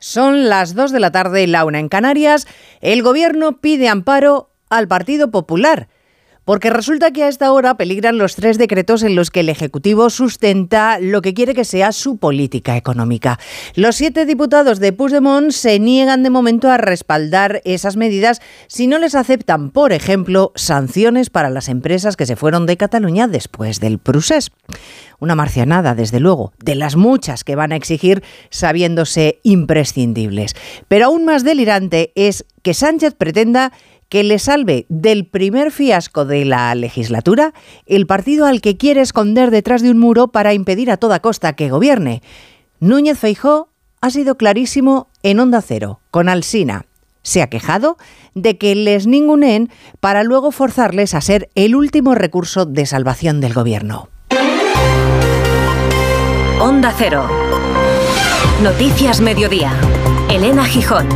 Son las 2 de la tarde, la una en Canarias. El gobierno pide amparo al Partido Popular. Porque resulta que a esta hora peligran los tres decretos en los que el Ejecutivo sustenta lo que quiere que sea su política económica. Los siete diputados de Puigdemont se niegan de momento a respaldar esas medidas si no les aceptan, por ejemplo, sanciones para las empresas que se fueron de Cataluña después del procés una marcianada, desde luego, de las muchas que van a exigir sabiéndose imprescindibles. Pero aún más delirante es que Sánchez pretenda que le salve del primer fiasco de la legislatura el partido al que quiere esconder detrás de un muro para impedir a toda costa que gobierne. Núñez Feijó ha sido clarísimo en Onda Cero, con Alsina. Se ha quejado de que les ningunen para luego forzarles a ser el último recurso de salvación del gobierno. Onda Cero. Noticias Mediodía. Elena Gijón.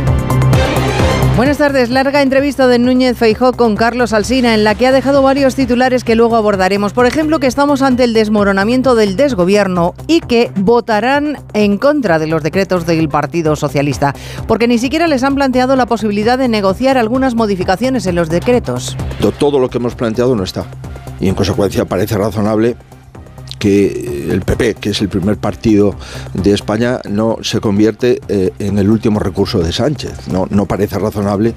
Buenas tardes. Larga entrevista de Núñez Feijó con Carlos Alsina en la que ha dejado varios titulares que luego abordaremos. Por ejemplo, que estamos ante el desmoronamiento del desgobierno y que votarán en contra de los decretos del Partido Socialista, porque ni siquiera les han planteado la posibilidad de negociar algunas modificaciones en los decretos. Todo lo que hemos planteado no está. Y en consecuencia parece razonable que el PP, que es el primer partido de España, no se convierte eh, en el último recurso de Sánchez. No, no parece razonable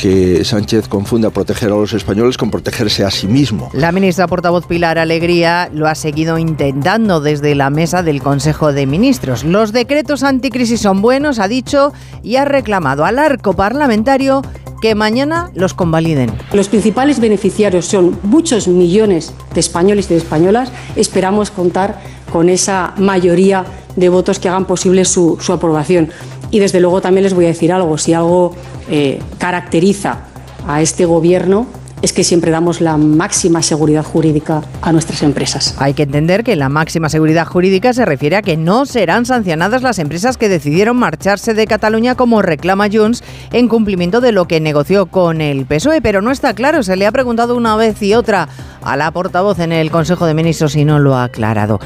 que Sánchez confunda proteger a los españoles con protegerse a sí mismo. La ministra portavoz Pilar Alegría lo ha seguido intentando desde la mesa del Consejo de Ministros. Los decretos anticrisis son buenos, ha dicho, y ha reclamado al arco parlamentario que mañana los convaliden. Los principales beneficiarios son muchos millones de españoles y de españolas. Esperamos contar con esa mayoría de votos que hagan posible su, aprobación. Y desde luego también les voy a decir algo, si algo eh, caracteriza a este gobierno es que siempre damos la máxima seguridad jurídica a nuestras empresas. Hay que entender que la máxima seguridad jurídica se refiere a que no serán sancionadas las empresas que decidieron marcharse de Cataluña como reclama Junts en cumplimiento de lo que negoció con el PSOE, pero no está claro, se le ha preguntado una vez y otra a la portavoz en el Consejo de Ministros y no lo ha aclarado.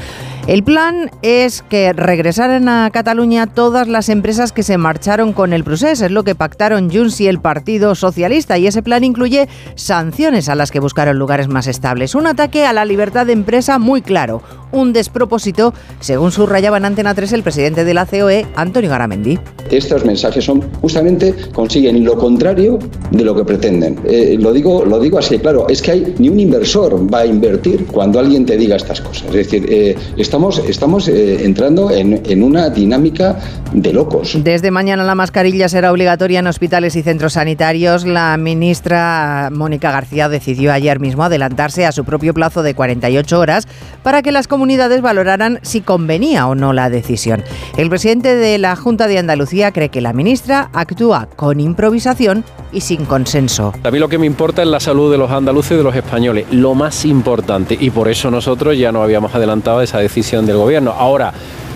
El plan es que regresaran a Cataluña todas las empresas que se marcharon con el procés, es lo que pactaron Junts y el Partido Socialista, y ese plan incluye sanciones a las que buscaron lugares más estables. Un ataque a la libertad de empresa muy claro, un despropósito, según subrayaba en Antena 3 el presidente de la COE, Antonio Garamendi. Estos mensajes son justamente consiguen lo contrario de lo que pretenden. Eh, lo, digo, lo digo así, claro, es que hay, ni un inversor va a invertir cuando alguien te diga estas cosas. Es decir, eh, estamos, estamos eh, entrando en, en una dinámica de locos. Desde mañana la mascarilla será obligatoria en hospitales y centros sanitarios. La ministra Mónica García decidió ayer mismo adelantarse a su propio plazo de 48 horas para que las comunidades valoraran si convenía o no la decisión. El presidente de la Junta de Andalucía cree que la ministra actúa con improvisación y sin consenso. A mí lo que me importa es la salud de los andaluces y de los españoles, lo más importante, y por eso nosotros ya no habíamos adelantado esa decisión del gobierno. Ahora,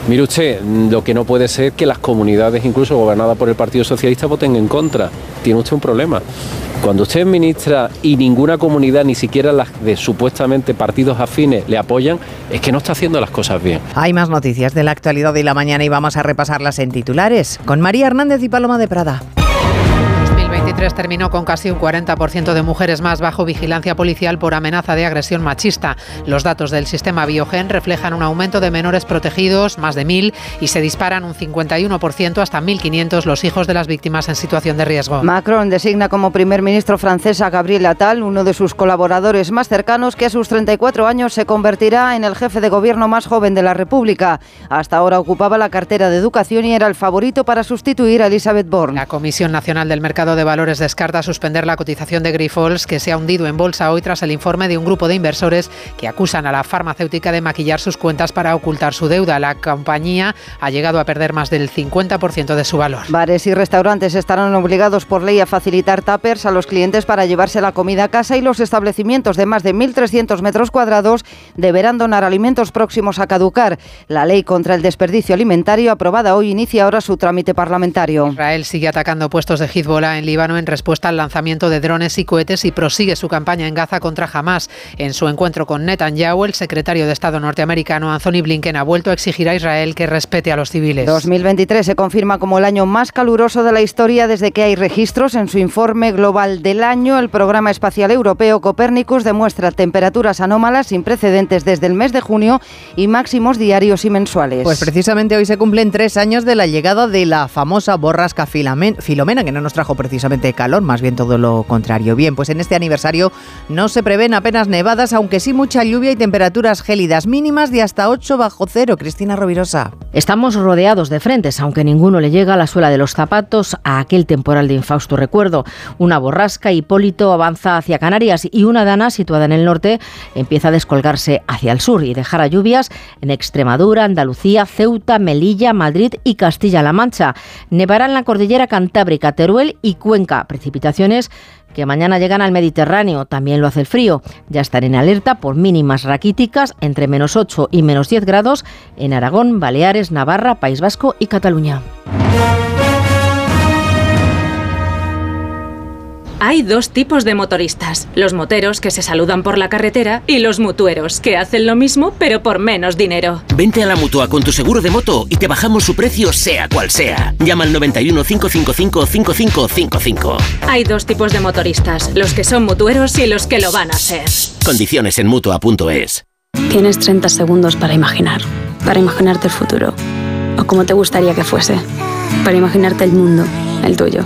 Mire usted, lo que no puede ser que las comunidades, incluso gobernadas por el Partido Socialista, voten en contra. Tiene usted un problema. Cuando usted es ministra y ninguna comunidad, ni siquiera las de supuestamente partidos afines, le apoyan, es que no está haciendo las cosas bien. Hay más noticias de la actualidad de la mañana y vamos a repasarlas en titulares con María Hernández y Paloma de Prada terminó con casi un 40% de mujeres más bajo vigilancia policial por amenaza de agresión machista. Los datos del sistema Biogen reflejan un aumento de menores protegidos, más de 1.000, y se disparan un 51% hasta 1.500 los hijos de las víctimas en situación de riesgo. Macron designa como primer ministro francés a Gabriel Attal, uno de sus colaboradores más cercanos, que a sus 34 años se convertirá en el jefe de gobierno más joven de la República. Hasta ahora ocupaba la cartera de educación y era el favorito para sustituir a Elizabeth Borne. La Comisión Nacional del Mercado de Valores descarta suspender la cotización de Grifols, que se ha hundido en bolsa hoy tras el informe de un grupo de inversores que acusan a la farmacéutica de maquillar sus cuentas para ocultar su deuda. La compañía ha llegado a perder más del 50% de su valor. Bares y restaurantes estarán obligados por ley a facilitar tuppers a los clientes para llevarse la comida a casa y los establecimientos de más de 1.300 metros cuadrados deberán donar alimentos próximos a caducar. La ley contra el desperdicio alimentario aprobada hoy inicia ahora su trámite parlamentario. Israel sigue atacando puestos de Hezbollah en Líbano en respuesta al lanzamiento de drones y cohetes y prosigue su campaña en Gaza contra Hamas. En su encuentro con Netanyahu, el secretario de Estado norteamericano Anthony Blinken ha vuelto a exigir a Israel que respete a los civiles. 2023 se confirma como el año más caluroso de la historia desde que hay registros. En su informe global del año, el programa espacial europeo Copernicus demuestra temperaturas anómalas sin precedentes desde el mes de junio y máximos diarios y mensuales. Pues precisamente hoy se cumplen tres años de la llegada de la famosa borrasca Filomena, que no nos trajo precisamente calor, más bien todo lo contrario. Bien, pues en este aniversario no se prevén apenas nevadas, aunque sí mucha lluvia y temperaturas gélidas mínimas de hasta 8 bajo cero. Cristina Rovirosa. Estamos rodeados de frentes, aunque ninguno le llega a la suela de los zapatos a aquel temporal de infausto recuerdo. Una borrasca, Hipólito avanza hacia Canarias y una dana situada en el norte empieza a descolgarse hacia el sur y dejar a lluvias en Extremadura, Andalucía, Ceuta, Melilla, Madrid y Castilla-La Mancha. Nevará en la cordillera Cantábrica, Teruel y Cuenca. Precipitaciones que mañana llegan al Mediterráneo. También lo hace el frío. Ya están en alerta por mínimas raquíticas entre menos 8 y menos 10 grados en Aragón, Baleares, Navarra, País Vasco y Cataluña. Hay dos tipos de motoristas, los moteros que se saludan por la carretera y los mutueros que hacen lo mismo pero por menos dinero. Vente a la mutua con tu seguro de moto y te bajamos su precio sea cual sea. Llama al 91 555 5555. Hay dos tipos de motoristas, los que son mutueros y los que lo van a ser. Condiciones en mutua.es. Tienes 30 segundos para imaginar, para imaginarte el futuro o como te gustaría que fuese, para imaginarte el mundo, el tuyo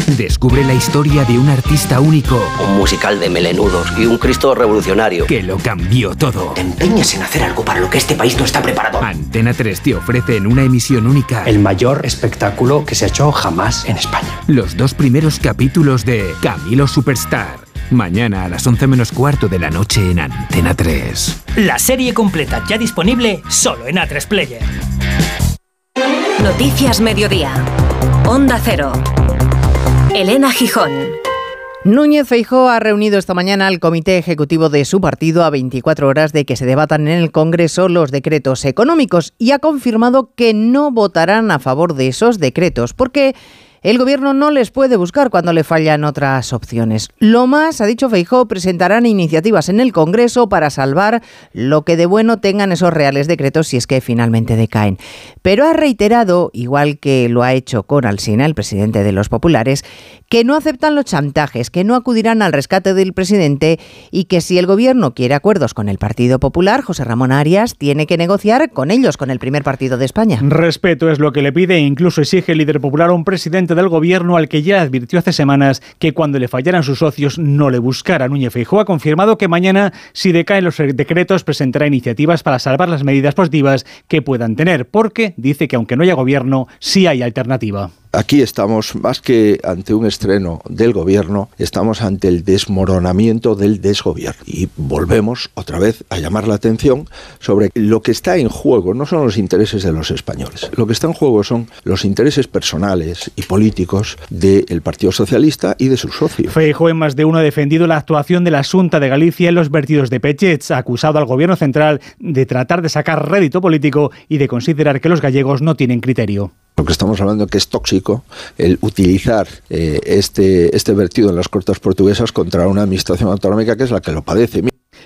descubre la historia de un artista único. Un musical de melenudos y un Cristo revolucionario. Que lo cambió todo. Te empeñas en hacer algo para lo que este país no está preparado. Antena 3 te ofrece en una emisión única el mayor espectáculo que se ha hecho jamás en España. Los dos primeros capítulos de Camilo Superstar. Mañana a las 11 menos cuarto de la noche en Antena 3. La serie completa ya disponible solo en A3 Player. Noticias Mediodía. Onda Cero. Elena Gijón. Núñez Feijó ha reunido esta mañana al comité ejecutivo de su partido a 24 horas de que se debatan en el Congreso los decretos económicos y ha confirmado que no votarán a favor de esos decretos porque el gobierno no les puede buscar cuando le fallan otras opciones. Lo más, ha dicho Feijó, presentarán iniciativas en el Congreso para salvar lo que de bueno tengan esos reales decretos si es que finalmente decaen. Pero ha reiterado, igual que lo ha hecho con Alsina, el presidente de los populares, que no aceptan los chantajes, que no acudirán al rescate del presidente y que si el gobierno quiere acuerdos con el Partido Popular, José Ramón Arias tiene que negociar con ellos, con el primer partido de España. Respeto es lo que le pide e incluso exige el líder popular a un presidente del gobierno al que ya advirtió hace semanas que cuando le fallaran sus socios no le buscara. Núñez Feijóo ha confirmado que mañana, si decaen los decretos, presentará iniciativas para salvar las medidas positivas que puedan tener, porque dice que aunque no haya gobierno, sí hay alternativa. Aquí estamos más que ante un estreno del gobierno, estamos ante el desmoronamiento del desgobierno. Y volvemos otra vez a llamar la atención sobre lo que está en juego, no son los intereses de los españoles, lo que está en juego son los intereses personales y políticos del Partido Socialista y de sus socios. Feijóo en más de uno ha defendido la actuación de la Junta de Galicia en los vertidos de Pechets, acusado al gobierno central de tratar de sacar rédito político y de considerar que los gallegos no tienen criterio porque estamos hablando que es tóxico el utilizar eh, este, este vertido en las cortes portuguesas contra una administración autonómica que es la que lo padece.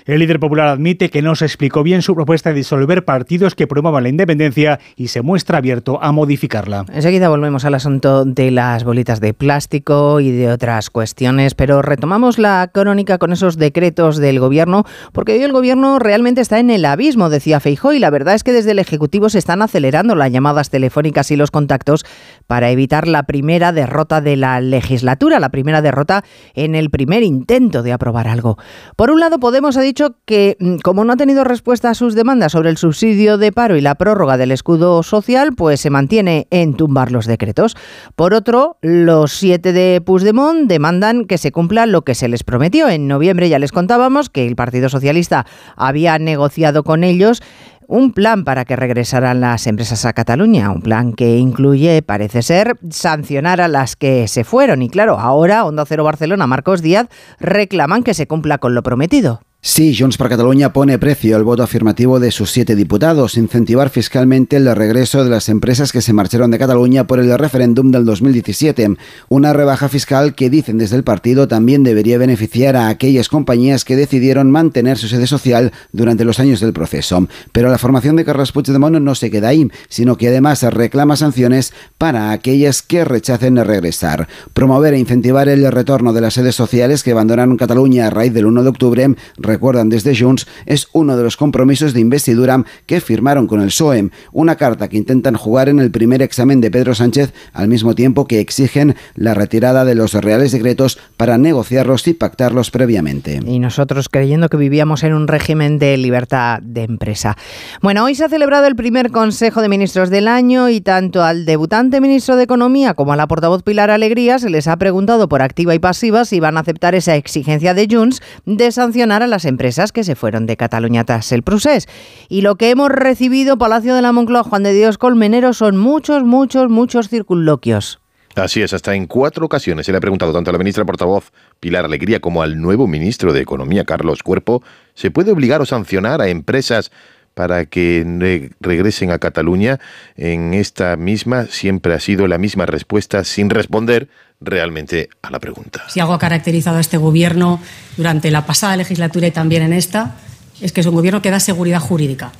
El líder popular admite que no se explicó bien su propuesta de disolver partidos que promuevan la independencia y se muestra abierto a modificarla. Enseguida volvemos al asunto de las bolitas de plástico y de otras cuestiones, pero retomamos la crónica con esos decretos del gobierno, porque hoy el gobierno realmente está en el abismo, decía Feijó, y la verdad es que desde el Ejecutivo se están acelerando las llamadas telefónicas y los contactos para evitar la primera derrota de la legislatura, la primera derrota en el primer intento de aprobar algo. Por un lado, Podemos ha dicho que mm, como no ha tenido respuesta a sus demandas sobre el subsidio de paro y la prórroga del escudo social, pues se mantiene en tumbar los decretos. Por otro, los siete de Puigdemont demandan que se cumpla lo que se les prometió. En noviembre ya les contábamos que el Partido Socialista había negociado con ellos un plan para que regresaran las empresas a Cataluña, un plan que incluye, parece ser, sancionar a las que se fueron. Y claro, ahora Onda Cero Barcelona, Marcos Díaz, reclaman que se cumpla con lo prometido. Sí, Junts per Cataluña pone precio al voto afirmativo de sus siete diputados, incentivar fiscalmente el regreso de las empresas que se marcharon de Cataluña por el referéndum del 2017. Una rebaja fiscal que dicen desde el partido también debería beneficiar a aquellas compañías que decidieron mantener su sede social durante los años del proceso. Pero la formación de Carles Puigdemont no se queda ahí, sino que además reclama sanciones para aquellas que rechacen regresar. Promover e incentivar el retorno de las sedes sociales que abandonaron Cataluña a raíz del 1 de octubre recuerdan desde Junts, es uno de los compromisos de investidura que firmaron con el PSOE, una carta que intentan jugar en el primer examen de Pedro Sánchez al mismo tiempo que exigen la retirada de los reales decretos para negociarlos y pactarlos previamente. Y nosotros creyendo que vivíamos en un régimen de libertad de empresa. Bueno, hoy se ha celebrado el primer Consejo de Ministros del año y tanto al debutante ministro de Economía como a la portavoz Pilar Alegría se les ha preguntado por activa y pasiva si van a aceptar esa exigencia de Junts de sancionar a las empresas que se fueron de Cataluña tras el procés. Y lo que hemos recibido, Palacio de la Moncloa, Juan de Dios Colmenero, son muchos, muchos, muchos circunloquios. Así es, hasta en cuatro ocasiones se le ha preguntado tanto a la ministra portavoz Pilar Alegría como al nuevo ministro de Economía Carlos Cuerpo, ¿se puede obligar o sancionar a empresas para que regresen a Cataluña? En esta misma siempre ha sido la misma respuesta sin responder realmente a la pregunta. Si algo ha caracterizado a este gobierno durante la pasada legislatura y también en esta, es que es un gobierno que da seguridad jurídica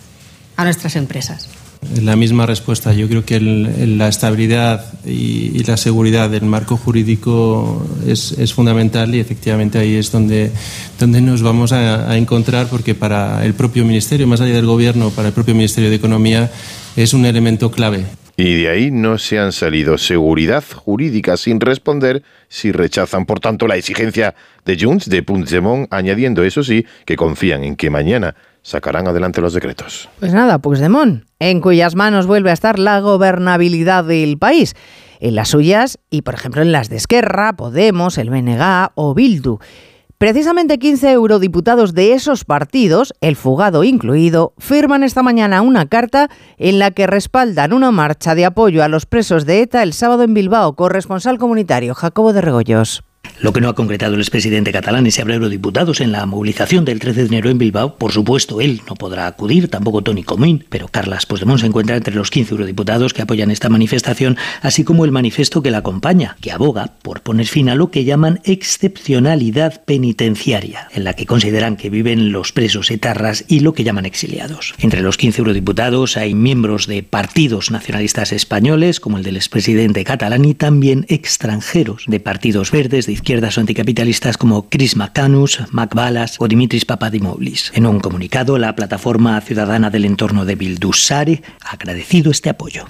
a nuestras empresas. La misma respuesta. Yo creo que la estabilidad y, la seguridad del marco jurídico es, fundamental y efectivamente ahí es donde, donde nos vamos a, encontrar porque para el propio Ministerio, más allá del Gobierno, para el propio Ministerio de Economía, es un elemento clave. Y de ahí no se han salido seguridad jurídica sin responder si rechazan, por tanto, la exigencia de Junts de Puigdemont, añadiendo, eso sí, que confían en que mañana sacarán adelante los decretos. Pues nada, Puigdemont, en cuyas manos vuelve a estar la gobernabilidad del país. En las suyas y, por ejemplo, en las de Esquerra, Podemos, el BNG o Bildu. Precisamente 15 eurodiputados de esos partidos, el fugado incluido, firman esta mañana una carta en la que respaldan una marcha de apoyo a los presos de ETA el sábado en Bilbao. Corresponsal comunitario Jacobo de Regoyos. Lo que no ha concretado el expresidente catalán es si habrá eurodiputados en la movilización del 13 de enero en Bilbao. Por supuesto, él no podrá acudir, tampoco Tony Comín, pero Carlas Puigdemont se encuentra entre los 15 eurodiputados que apoyan esta manifestación, así como el manifiesto que la acompaña, que aboga por poner fin a lo que llaman excepcionalidad penitenciaria, en la que consideran que viven los presos etarras y lo que llaman exiliados. Entre los 15 eurodiputados hay miembros de partidos nacionalistas españoles, como el del expresidente catalán, y también extranjeros de partidos verdes, de izquierdas anticapitalistas como Chris McCanus, Mac Balas o Dimitris Papadimoulis. En un comunicado, la plataforma ciudadana del entorno de Bildusare ha agradecido este apoyo.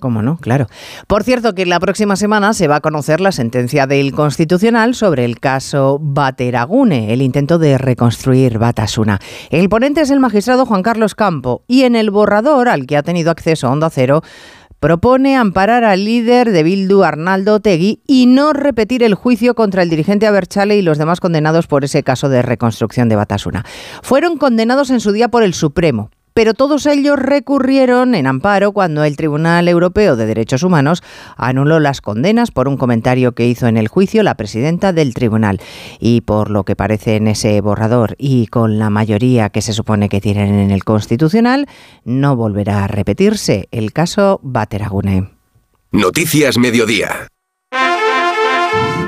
¿Cómo no? Claro. Por cierto, que la próxima semana se va a conocer la sentencia del Constitucional sobre el caso Bateragune, el intento de reconstruir Batasuna. El ponente es el magistrado Juan Carlos Campo y en el borrador al que ha tenido acceso Onda Cero propone amparar al líder de Bildu, Arnaldo Tegui, y no repetir el juicio contra el dirigente Aberchale y los demás condenados por ese caso de reconstrucción de Batasuna. Fueron condenados en su día por el Supremo, pero todos ellos recurrieron en amparo cuando el Tribunal Europeo de Derechos Humanos anuló las condenas por un comentario que hizo en el juicio la presidenta del tribunal. Y por lo que parece en ese borrador y con la mayoría que se supone que tienen en el Constitucional, no volverá a repetirse el caso Bateragune. Noticias Mediodía.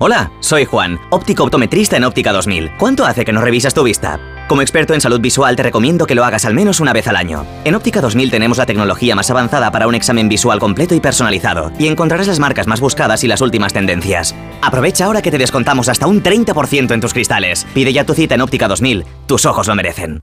Hola, soy Juan, óptico optometrista en Óptica 2000. ¿Cuánto hace que no revisas tu vista? Como experto en salud visual te recomiendo que lo hagas al menos una vez al año. En Óptica 2000 tenemos la tecnología más avanzada para un examen visual completo y personalizado, y encontrarás las marcas más buscadas y las últimas tendencias. Aprovecha ahora que te descontamos hasta un 30% en tus cristales. Pide ya tu cita en Óptica 2000, tus ojos lo merecen.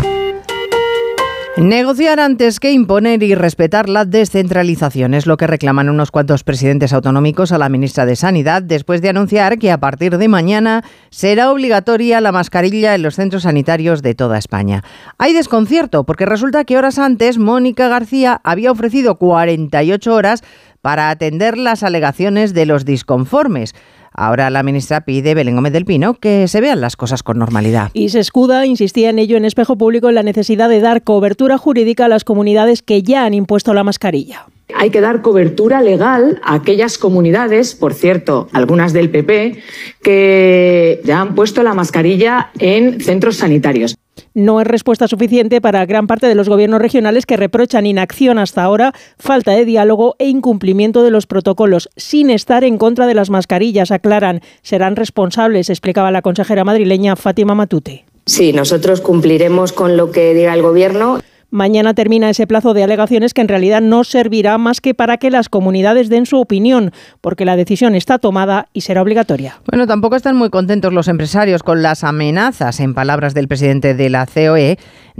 Negociar antes que imponer y respetar la descentralización es lo que reclaman unos cuantos presidentes autonómicos a la ministra de Sanidad después de anunciar que a partir de mañana será obligatoria la mascarilla en los centros sanitarios de toda España. Hay desconcierto porque resulta que horas antes Mónica García había ofrecido 48 horas para atender las alegaciones de los disconformes. Ahora la ministra pide, Belén Gómez del Pino, que se vean las cosas con normalidad. Y se escuda, insistía en ello en espejo público, en la necesidad de dar cobertura jurídica a las comunidades que ya han impuesto la mascarilla. Hay que dar cobertura legal a aquellas comunidades, por cierto, algunas del PP, que ya han puesto la mascarilla en centros sanitarios. No es respuesta suficiente para gran parte de los gobiernos regionales que reprochan inacción hasta ahora, falta de diálogo e incumplimiento de los protocolos, sin estar en contra de las mascarillas, aclaran. Serán responsables, explicaba la consejera madrileña Fátima Matute. Sí, nosotros cumpliremos con lo que diga el Gobierno. Mañana termina ese plazo de alegaciones que en realidad no servirá más que para que las comunidades den su opinión, porque la decisión está tomada y será obligatoria. Bueno, tampoco están muy contentos los empresarios con las amenazas, en palabras del presidente de la COE,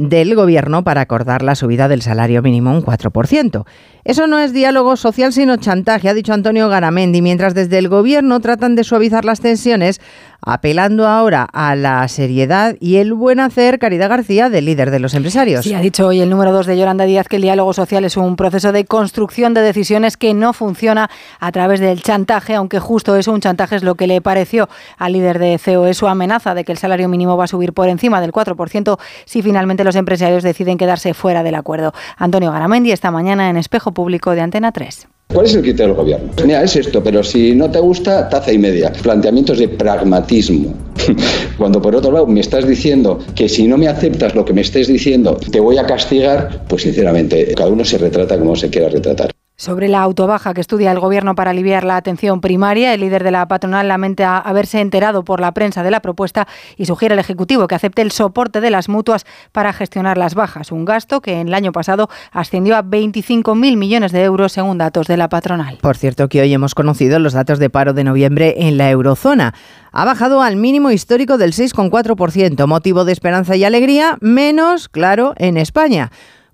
del gobierno para acordar la subida del salario mínimo un 4%. Eso no es diálogo social sino chantaje, ha dicho Antonio Garamendi, mientras desde el gobierno tratan de suavizar las tensiones, apelando ahora a la seriedad y el buen hacer, Caridad García, del líder de los empresarios. Sí, ha dicho hoy el número 2 de Yolanda Díaz que el diálogo social es un proceso de construcción de decisiones que no funciona a través del chantaje, aunque justo eso, un chantaje es lo que le pareció al líder de COE, su amenaza de que el salario mínimo va a subir por encima del 4% si finalmente los empresarios deciden quedarse fuera del acuerdo. Antonio Garamendi esta mañana en Espejo Público de Antena 3. ¿Cuál es el criterio del gobierno? Mira, es esto, pero si no te gusta, taza y media. Planteamientos de pragmatismo. Cuando por otro lado me estás diciendo que si no me aceptas lo que me estés diciendo, te voy a castigar, pues sinceramente, cada uno se retrata como se quiera retratar. Sobre la autobaja que estudia el Gobierno para aliviar la atención primaria, el líder de la patronal lamenta haberse enterado por la prensa de la propuesta y sugiere al Ejecutivo que acepte el soporte de las mutuas para gestionar las bajas, un gasto que en el año pasado ascendió a 25.000 millones de euros según datos de la patronal. Por cierto que hoy hemos conocido los datos de paro de noviembre en la eurozona. Ha bajado al mínimo histórico del 6,4%, motivo de esperanza y alegría, menos, claro, en España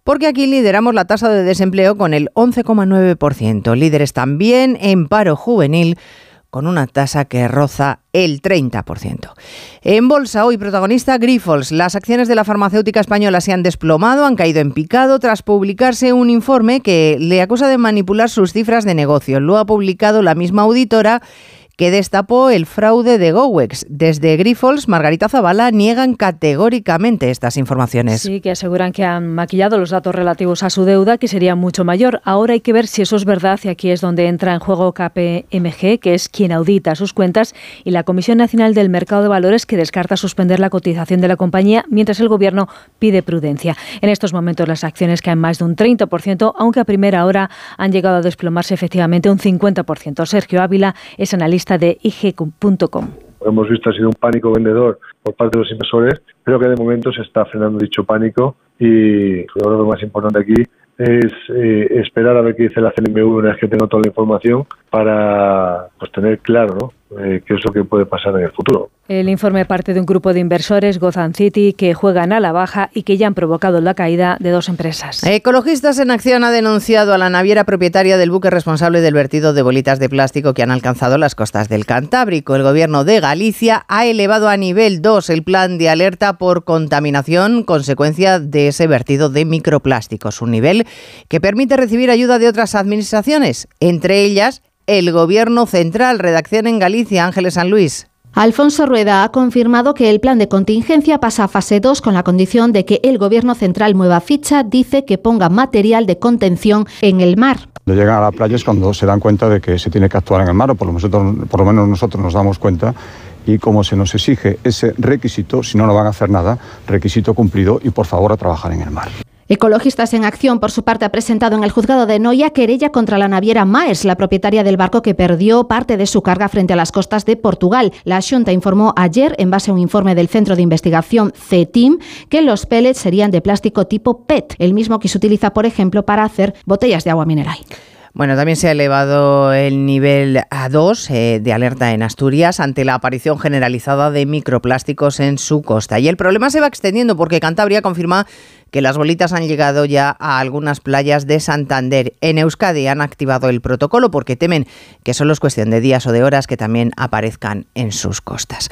porque aquí lideramos la tasa de desempleo con el 11,9%. Líderes también en paro juvenil con una tasa que roza el 30%. En bolsa hoy protagonista Grifols. Las acciones de la farmacéutica española se han desplomado, han caído en picado tras publicarse un informe que le acusa de manipular sus cifras de negocio. Lo ha publicado la misma auditora que destapó el fraude de Gowex. Desde Grifols, Margarita Zavala niegan categóricamente estas informaciones. Sí, que aseguran que han maquillado los datos relativos a su deuda, que sería mucho mayor. Ahora hay que ver si eso es verdad y aquí es donde entra en juego KPMG, que es quien audita sus cuentas, y la Comisión Nacional del Mercado de Valores, que descarta suspender la cotización de la compañía, mientras el Gobierno pide prudencia. En estos momentos las acciones caen más de un 30%, aunque a primera hora han llegado a desplomarse efectivamente un 50%. Sergio Ávila es analista de IG.com. Hemos visto ha sido un pánico vendedor por parte de los inversores, pero que de momento se está frenando dicho pánico y creo que lo más importante aquí es eh, esperar a ver qué dice la CNMV una vez que tenga toda la información para pues, tener claro ¿no? Eh, qué es lo que puede pasar en el futuro. El informe parte de un grupo de inversores, Gotham City, que juegan a la baja y que ya han provocado la caída de dos empresas. Ecologistas en Acción ha denunciado a la naviera propietaria del buque responsable del vertido de bolitas de plástico que han alcanzado las costas del Cantábrico. El gobierno de Galicia ha elevado a nivel 2 el plan de alerta por contaminación consecuencia de ese vertido de microplásticos, un nivel que permite recibir ayuda de otras administraciones, entre ellas el Gobierno Central. Redacción en Galicia, Ángeles San Luis. Alfonso Rueda ha confirmado que el plan de contingencia pasa a fase 2 con la condición de que el Gobierno central mueva ficha, dice que ponga material de contención en el mar. Cuando llegan a la playa es cuando se dan cuenta de que se tiene que actuar en el mar, o por lo, menos, por lo menos nosotros nos damos cuenta y como se nos exige ese requisito, si no, no van a hacer nada, requisito cumplido y por favor a trabajar en el mar. Ecologistas en Acción, por su parte, ha presentado en el juzgado de Noia querella contra la naviera Maes, la propietaria del barco que perdió parte de su carga frente a las costas de Portugal. La Junta informó ayer, en base a un informe del Centro de Investigación CETIM, que los pellets serían de plástico tipo PET, el mismo que se utiliza, por ejemplo, para hacer botellas de agua mineral. Bueno, también se ha elevado el nivel a 2 eh, de alerta en Asturias ante la aparición generalizada de microplásticos en su costa. Y el problema se va extendiendo porque Cantabria confirma que las bolitas han llegado ya a algunas playas de Santander. En Euskadi han activado el protocolo porque temen que solo es cuestión de días o de horas que también aparezcan en sus costas.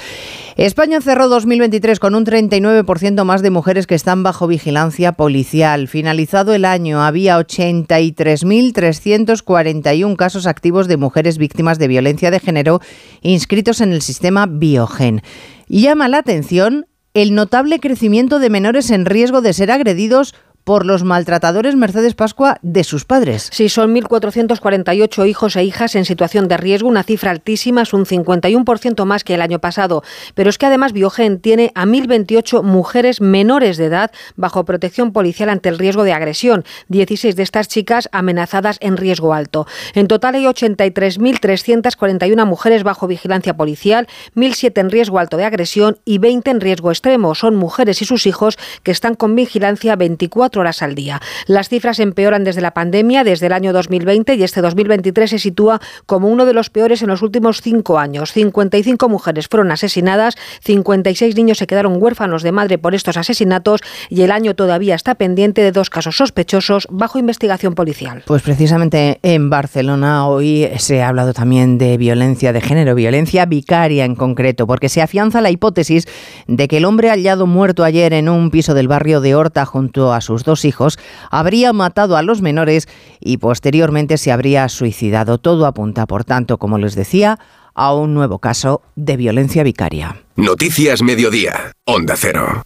España cerró 2023 con un 39% más de mujeres que están bajo vigilancia policial. Finalizado el año había 83.341 casos activos de mujeres víctimas de violencia de género inscritos en el sistema Biogen. Llama la atención el notable crecimiento de menores en riesgo de ser agredidos por los maltratadores Mercedes Pascua de sus padres. Sí, son 1.448 hijos e hijas en situación de riesgo, una cifra altísima, es un 51% más que el año pasado. Pero es que además Biogen tiene a 1.028 mujeres menores de edad bajo protección policial ante el riesgo de agresión, 16 de estas chicas amenazadas en riesgo alto. En total hay 83.341 mujeres bajo vigilancia policial, 1.007 en riesgo alto de agresión y 20 en riesgo extremo. Son mujeres y sus hijos que están con vigilancia 24 horas al día. Las cifras empeoran desde la pandemia, desde el año 2020 y este 2023 se sitúa como uno de los peores en los últimos cinco años. 55 mujeres fueron asesinadas, 56 niños se quedaron huérfanos de madre por estos asesinatos y el año todavía está pendiente de dos casos sospechosos bajo investigación policial. Pues precisamente en Barcelona hoy se ha hablado también de violencia de género, violencia vicaria en concreto, porque se afianza la hipótesis de que el hombre hallado muerto ayer en un piso del barrio de Horta junto a sus dos hijos, habría matado a los menores y posteriormente se habría suicidado. Todo apunta, por tanto, como les decía, a un nuevo caso de violencia vicaria. Noticias Mediodía, Onda Cero.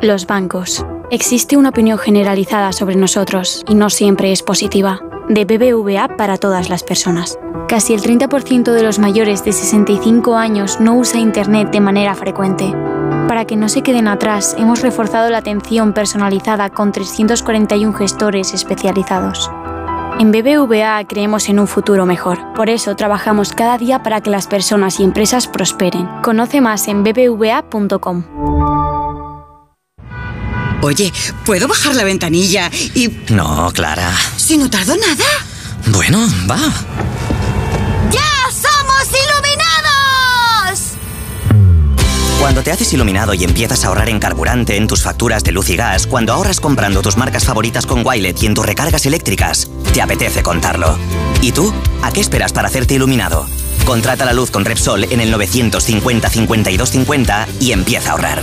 Los bancos. Existe una opinión generalizada sobre nosotros y no siempre es positiva. De BBVA para todas las personas. Casi el 30% de los mayores de 65 años no usa Internet de manera frecuente. Para que no se queden atrás, hemos reforzado la atención personalizada con 341 gestores especializados. En BBVA creemos en un futuro mejor. Por eso trabajamos cada día para que las personas y empresas prosperen. Conoce más en bbva.com. Oye, ¿puedo bajar la ventanilla y... No, Clara. Si no tardo nada. Bueno, va. Cuando te haces iluminado y empiezas a ahorrar en carburante en tus facturas de luz y gas, cuando ahorras comprando tus marcas favoritas con Wilet y en tus recargas eléctricas, te apetece contarlo. ¿Y tú? ¿A qué esperas para hacerte iluminado? Contrata la luz con Repsol en el 950 52 50 y empieza a ahorrar.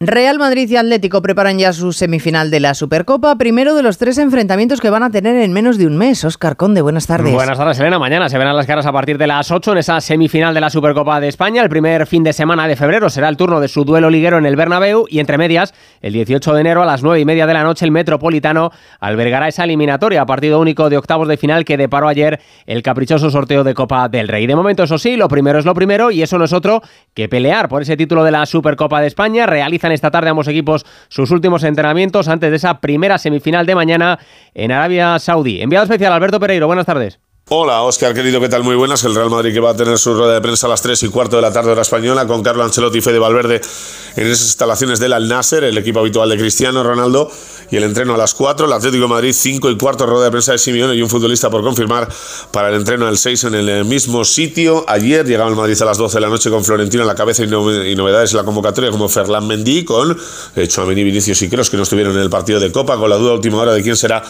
Real Madrid y Atlético preparan ya su semifinal de la Supercopa, primero de los tres enfrentamientos que van a tener en menos de un mes. Oscar Conde, buenas tardes. Buenas tardes, Elena. Mañana se verán las caras a partir de las 8 en esa semifinal de la Supercopa de España. El primer fin de semana de febrero será el turno de su duelo liguero en el Bernabéu y entre medias, el 18 de enero a las 9 y media de la noche, el Metropolitano albergará esa eliminatoria, partido único de octavos de final que deparó ayer el caprichoso sorteo de Copa del Rey. De momento, eso sí, lo primero es lo primero y eso no es otro que pelear por ese título de la Supercopa de España. Realizan esta tarde ambos equipos sus últimos entrenamientos antes de esa primera semifinal de mañana en Arabia Saudí. Enviado especial Alberto Pereiro, buenas tardes. Hola, Oscar, querido, ¿qué tal? Muy buenas. El Real Madrid que va a tener su rueda de prensa a las 3 y cuarto de la tarde hora española con Carlo Ancelotti y Fede Valverde en esas instalaciones del Al Nasser, el equipo habitual de Cristiano Ronaldo, y el entreno a las 4. El Atlético Madrid 5 y cuarto rueda de prensa de Simeone y un futbolista por confirmar para el entreno del 6 en el mismo sitio. Ayer llegaba el Madrid a las 12 de la noche con Florentino en la cabeza y, novedades en la convocatoria como Ferland Mendy con eh, Chouameni, Vinicius y Kroos que no estuvieron en el partido de Copa con la duda última hora de quién será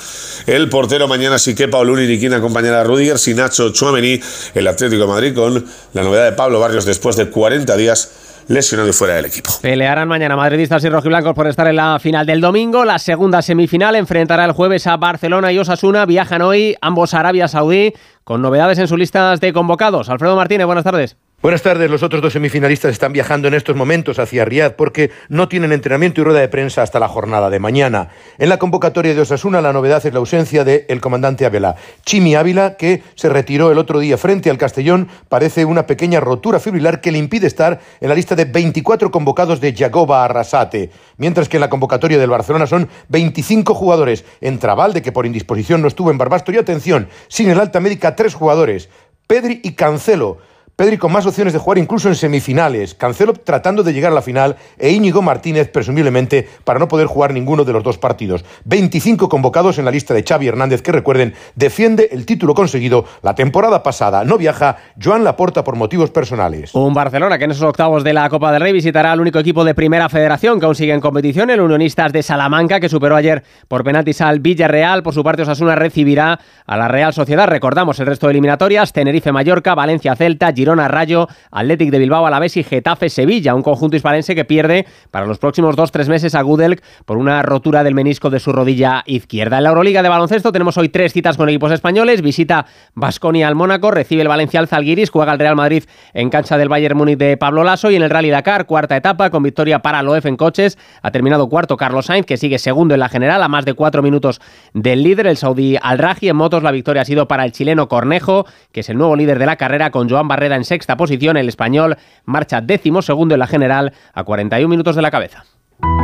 el portero. Mañana sí que Pauluni y quién acompañará a Rudiger, Sinacho, Chouameni, el Atlético de Madrid con la novedad de Pablo Barrios después de 40 días lesionado y fuera del equipo. Pelearán mañana madridistas y rojiblancos por estar en la final del domingo. La segunda semifinal enfrentará el jueves a Barcelona y Osasuna. Viajan hoy ambos a Arabia Saudí con novedades en sus listas de convocados. Alfredo Martínez, buenas tardes. Buenas tardes. Los otros dos semifinalistas están viajando en estos momentos hacia Riad porque no tienen entrenamiento y rueda de prensa hasta la jornada de mañana. En la convocatoria de Osasuna la novedad es la ausencia del el comandante Ávila. Chimi Ávila, que se retiró el otro día frente al Castellón, parece una pequeña rotura fibrilar que le impide estar en la lista de 24 convocados de Jagoba Arrasate. Mientras que en la convocatoria del Barcelona son 25 jugadores. En Trabalde, que por indisposición no estuvo en Barbasto. Y atención, sin el alta médica, tres jugadores. Pedri y Cancelo. Pedri con más opciones de jugar incluso en semifinales, Cancelo tratando de llegar a la final e Íñigo Martínez presumiblemente para no poder jugar ninguno de los dos partidos. 25 convocados en la lista de Xavi Hernández que recuerden defiende el título conseguido la temporada pasada. No viaja Joan Laporta por motivos personales. Un Barcelona que en esos octavos de la Copa del Rey visitará al único equipo de primera federación que aún sigue en competición, el Unionistas de Salamanca que superó ayer por penaltis al Villarreal. Por su parte Osasuna recibirá a la Real Sociedad. Recordamos el resto de eliminatorias, Tenerife Mallorca, Valencia Celta, Girona Rayo, Athletic de Bilbao, Alavés y Getafe Sevilla, un conjunto hispalense que pierde para los próximos dos tres meses a Gudelk por una rotura del menisco de su rodilla izquierda. En la Euroliga de baloncesto tenemos hoy tres citas con equipos españoles. Visita Basconia al Mónaco, recibe el Valencia al Zalgiris, juega el Real Madrid en cancha del Bayern Múnich de Pablo Lasso y en el Rally Dakar, cuarta etapa con victoria para Loef en coches. Ha terminado cuarto Carlos Sainz, que sigue segundo en la general a más de cuatro minutos del líder, el saudí Al Raji. En motos la victoria ha sido para el chileno Cornejo, que es el nuevo líder de la carrera con Joan Barreda en sexta posición. El español marcha décimo segundo en la general a 41 minutos de la cabeza.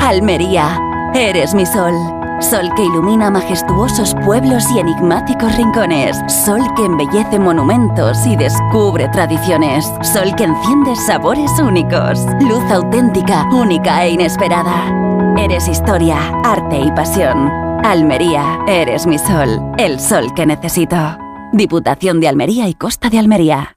Almería, eres mi sol. Sol que ilumina majestuosos pueblos y enigmáticos rincones. Sol que embellece monumentos y descubre tradiciones. Sol que enciende sabores únicos. Luz auténtica, única e inesperada. Eres historia, arte y pasión. Almería, eres mi sol. El sol que necesito. Diputación de Almería y Costa de Almería.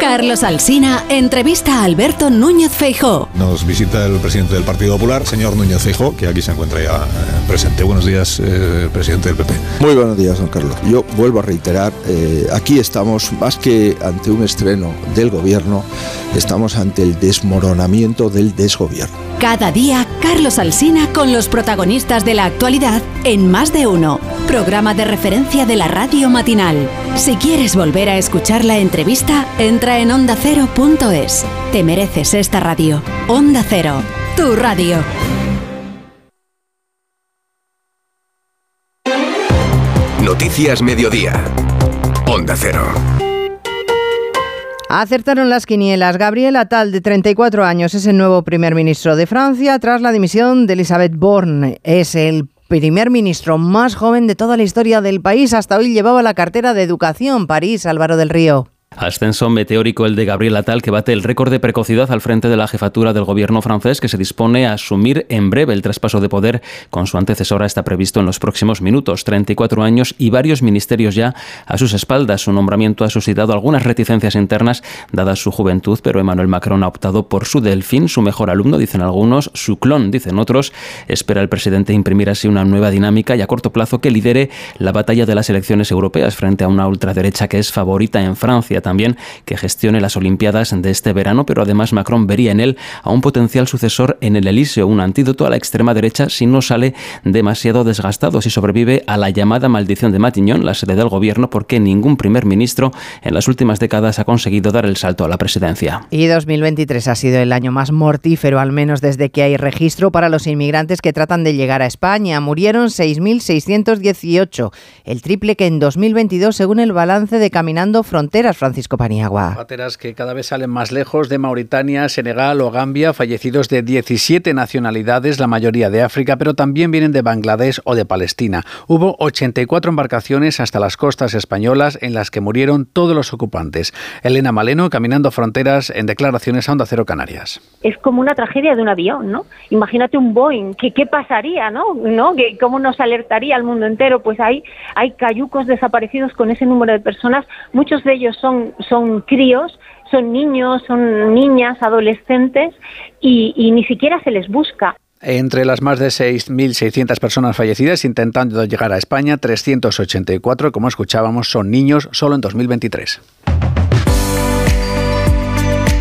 Carlos Alsina entrevista a Alberto Núñez Feijó. Nos visita el presidente del Partido Popular, señor Núñez Feijó, que aquí se encuentra ya eh, presente. Buenos días, eh, presidente del PP. Muy buenos días, don Carlos. Yo vuelvo a reiterar, eh, aquí estamos más que ante un estreno del gobierno, estamos ante el desmoronamiento del desgobierno. Cada día, Carlos Alsina con los protagonistas de la actualidad en Más de Uno, programa de referencia de la radio matinal. Si quieres volver a escuchar la entrevista, entra en ondacero.es. Te mereces esta radio. Onda Cero, tu radio. Noticias Mediodía. Onda Cero. Acertaron las quinielas. Gabriel Attal, de 34 años, es el nuevo primer ministro de Francia tras la dimisión de Elisabeth Borne. Es el primer ministro más joven de toda la historia del país. Hasta hoy llevaba la cartera de Educación. París, Álvaro del Río. Ascenso meteórico el de Gabriel Attal, que bate el récord de precocidad al frente de la jefatura del gobierno francés, que se dispone a asumir en breve el traspaso de poder con su antecesora. Está previsto en los próximos minutos. 34 años y varios ministerios ya a sus espaldas. Su nombramiento ha suscitado algunas reticencias internas, dada su juventud, pero Emmanuel Macron ha optado por su delfín, su mejor alumno, dicen algunos, su clon, dicen otros. Espera el presidente imprimir así una nueva dinámica y a corto plazo que lidere la batalla de las elecciones europeas frente a una ultraderecha que es favorita en Francia también que gestione las Olimpiadas de este verano, pero además Macron vería en él a un potencial sucesor en el Elíseo, un antídoto a la extrema derecha si no sale demasiado desgastado, si sobrevive a la llamada maldición de Matignon, la sede del gobierno, porque ningún primer ministro en las últimas décadas ha conseguido dar el salto a la presidencia. Y 2023 ha sido el año más mortífero, al menos desde que hay registro para los inmigrantes que tratan de llegar a España. Murieron 6.618, el triple que en 2022 según el balance de Caminando Fronteras Francisco Paniagua. Pateras que cada vez salen más lejos de Mauritania, Senegal o Gambia, fallecidos de 17 nacionalidades, la mayoría de África, pero también vienen de Bangladesh o de Palestina. Hubo 84 embarcaciones hasta las costas españolas en las que murieron todos los ocupantes. Elena Maleno, caminando fronteras en declaraciones a Onda Cero Canarias. Es como una tragedia de un avión, ¿no? Imagínate un Boeing, ¿qué, qué pasaría, no? ¿No? ¿Cómo nos alertaría al mundo entero? Pues hay, hay cayucos desaparecidos con ese número de personas, muchos de ellos son, críos, son niños, son niñas, adolescentes y, y ni siquiera se les busca. Entre las más de 6.600 personas fallecidas intentando llegar a España, 384, como escuchábamos, son niños solo en 2023.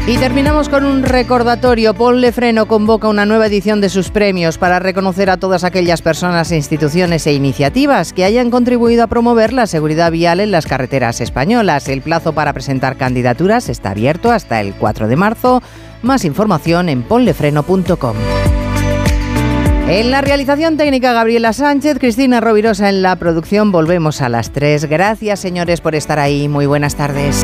Y terminamos con un recordatorio. Ponle Freno convoca una nueva edición de sus premios para reconocer a todas aquellas personas, instituciones e iniciativas que hayan contribuido a promover la seguridad vial en las carreteras españolas. El plazo para presentar candidaturas está abierto hasta el 4 de marzo. Más información en ponlefreno.com. En la realización técnica Gabriela Sánchez, Cristina Rovirosa en la producción. Volvemos a las 3. Gracias señores por estar ahí. Muy buenas tardes.